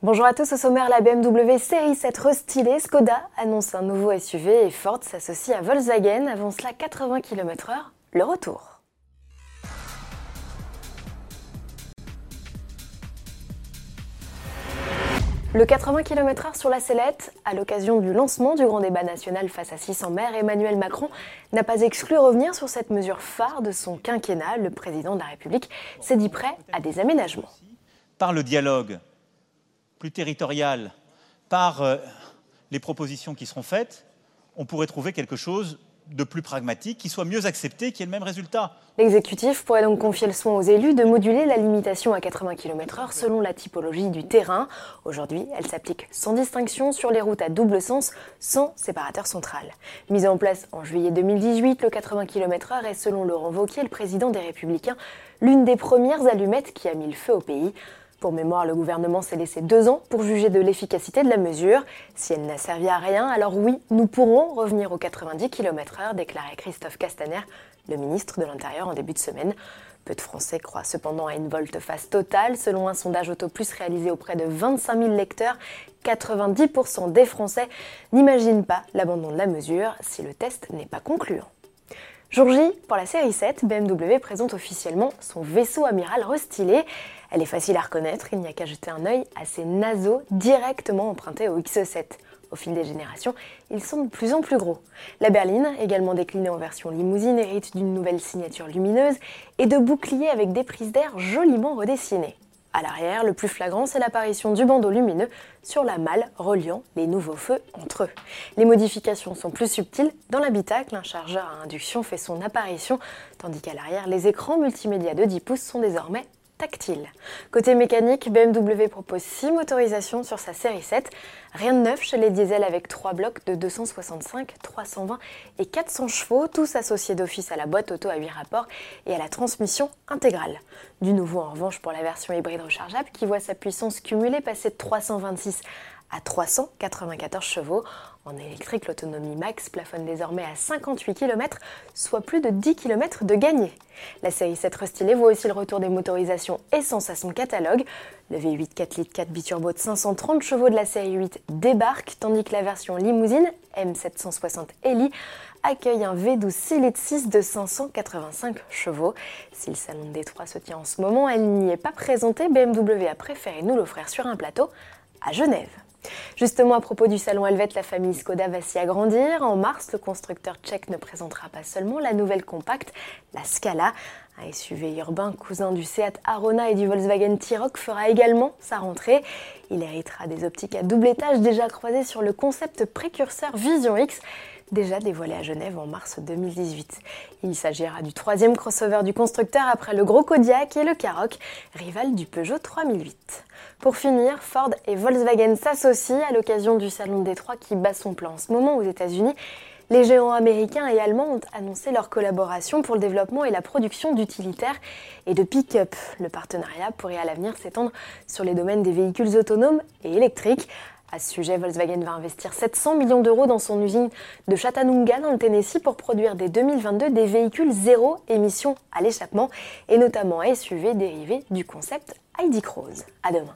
Bonjour à tous, au sommaire, la BMW série 7 restylée, Skoda annonce un nouveau SUV et Ford s'associe à Volkswagen, avant cela 80 km/h, le retour. Le 80 km/h sur la sellette, à l'occasion du lancement du grand débat national face à 600 maires, Emmanuel Macron n'a pas exclu revenir sur cette mesure phare de son quinquennat. Le président de la République s'est dit prêt à des aménagements. Par le dialogue plus territorial, par euh, les propositions qui seront faites, on pourrait trouver quelque chose de plus pragmatique, qui soit mieux accepté, qui ait le même résultat. L'exécutif pourrait donc confier le soin aux élus de moduler la limitation à 80 km/h selon la typologie du terrain. Aujourd'hui, elle s'applique sans distinction sur les routes à double sens, sans séparateur central. Mise en place en juillet 2018, le 80 km/h est, selon Laurent Wauquiez, le président des Républicains, l'une des premières allumettes qui a mis le feu au pays. Pour mémoire, le gouvernement s'est laissé deux ans pour juger de l'efficacité de la mesure. Si elle n'a servi à rien, alors oui, nous pourrons revenir aux 90 km/h, déclarait Christophe Castaner, le ministre de l'Intérieur, en début de semaine. Peu de Français croient cependant à une volte-face totale. Selon un sondage Autoplus réalisé auprès de 25 000 lecteurs, 90% des Français n'imaginent pas l'abandon de la mesure si le test n'est pas concluant. Jour J, pour la série 7, BMW présente officiellement son vaisseau amiral restylé. Elle est facile à reconnaître, il n'y a qu'à jeter un œil à ces naseaux directement empruntés au X7. Au fil des générations, ils sont de plus en plus gros. La berline, également déclinée en version limousine, hérite d'une nouvelle signature lumineuse et de boucliers avec des prises d'air joliment redessinées. À l'arrière, le plus flagrant, c'est l'apparition du bandeau lumineux sur la malle reliant les nouveaux feux entre eux. Les modifications sont plus subtiles. Dans l'habitacle, un chargeur à induction fait son apparition, tandis qu'à l'arrière, les écrans multimédia de 10 pouces sont désormais tactile. Côté mécanique, BMW propose 6 motorisations sur sa série 7. Rien de neuf chez les diesels avec 3 blocs de 265, 320 et 400 chevaux, tous associés d'office à la boîte auto à 8 rapports et à la transmission intégrale. Du nouveau en revanche pour la version hybride rechargeable qui voit sa puissance cumulée passer de 326 à 394 chevaux. En électrique, l'autonomie max plafonne désormais à 58 km, soit plus de 10 km de gagné. La série 7 restylée voit aussi le retour des motorisations essence à son catalogue. Le V8 4 litres 4 biturbo de 530 chevaux de la série 8 débarque, tandis que la version limousine M760 Eli accueille un V12 6 litres 6 de 585 chevaux. Si le salon de Détroit se tient en ce moment, elle n'y est pas présentée. BMW a préféré nous l'offrir sur un plateau à Genève. Justement, à propos du salon Helvet, la famille Skoda va s'y agrandir. En mars, le constructeur tchèque ne présentera pas seulement la nouvelle compacte, la Scala. Un SUV urbain cousin du Seat Arona et du Volkswagen T-Roc fera également sa rentrée. Il héritera des optiques à double étage déjà croisées sur le concept précurseur Vision X déjà dévoilé à Genève en mars 2018. Il s'agira du troisième crossover du constructeur après le gros Kodiak et le Karoq, rival du Peugeot 3008. Pour finir, Ford et Volkswagen s'associent à l'occasion du salon de Détroit qui bat son plan en ce moment aux États-Unis. Les géants américains et allemands ont annoncé leur collaboration pour le développement et la production d'utilitaires et de pick-up. Le partenariat pourrait à l'avenir s'étendre sur les domaines des véhicules autonomes et électriques. À ce sujet, Volkswagen va investir 700 millions d'euros dans son usine de Chattanooga dans le Tennessee pour produire dès 2022 des véhicules zéro émission à l'échappement et notamment SUV dérivés du concept ID Cross. À demain.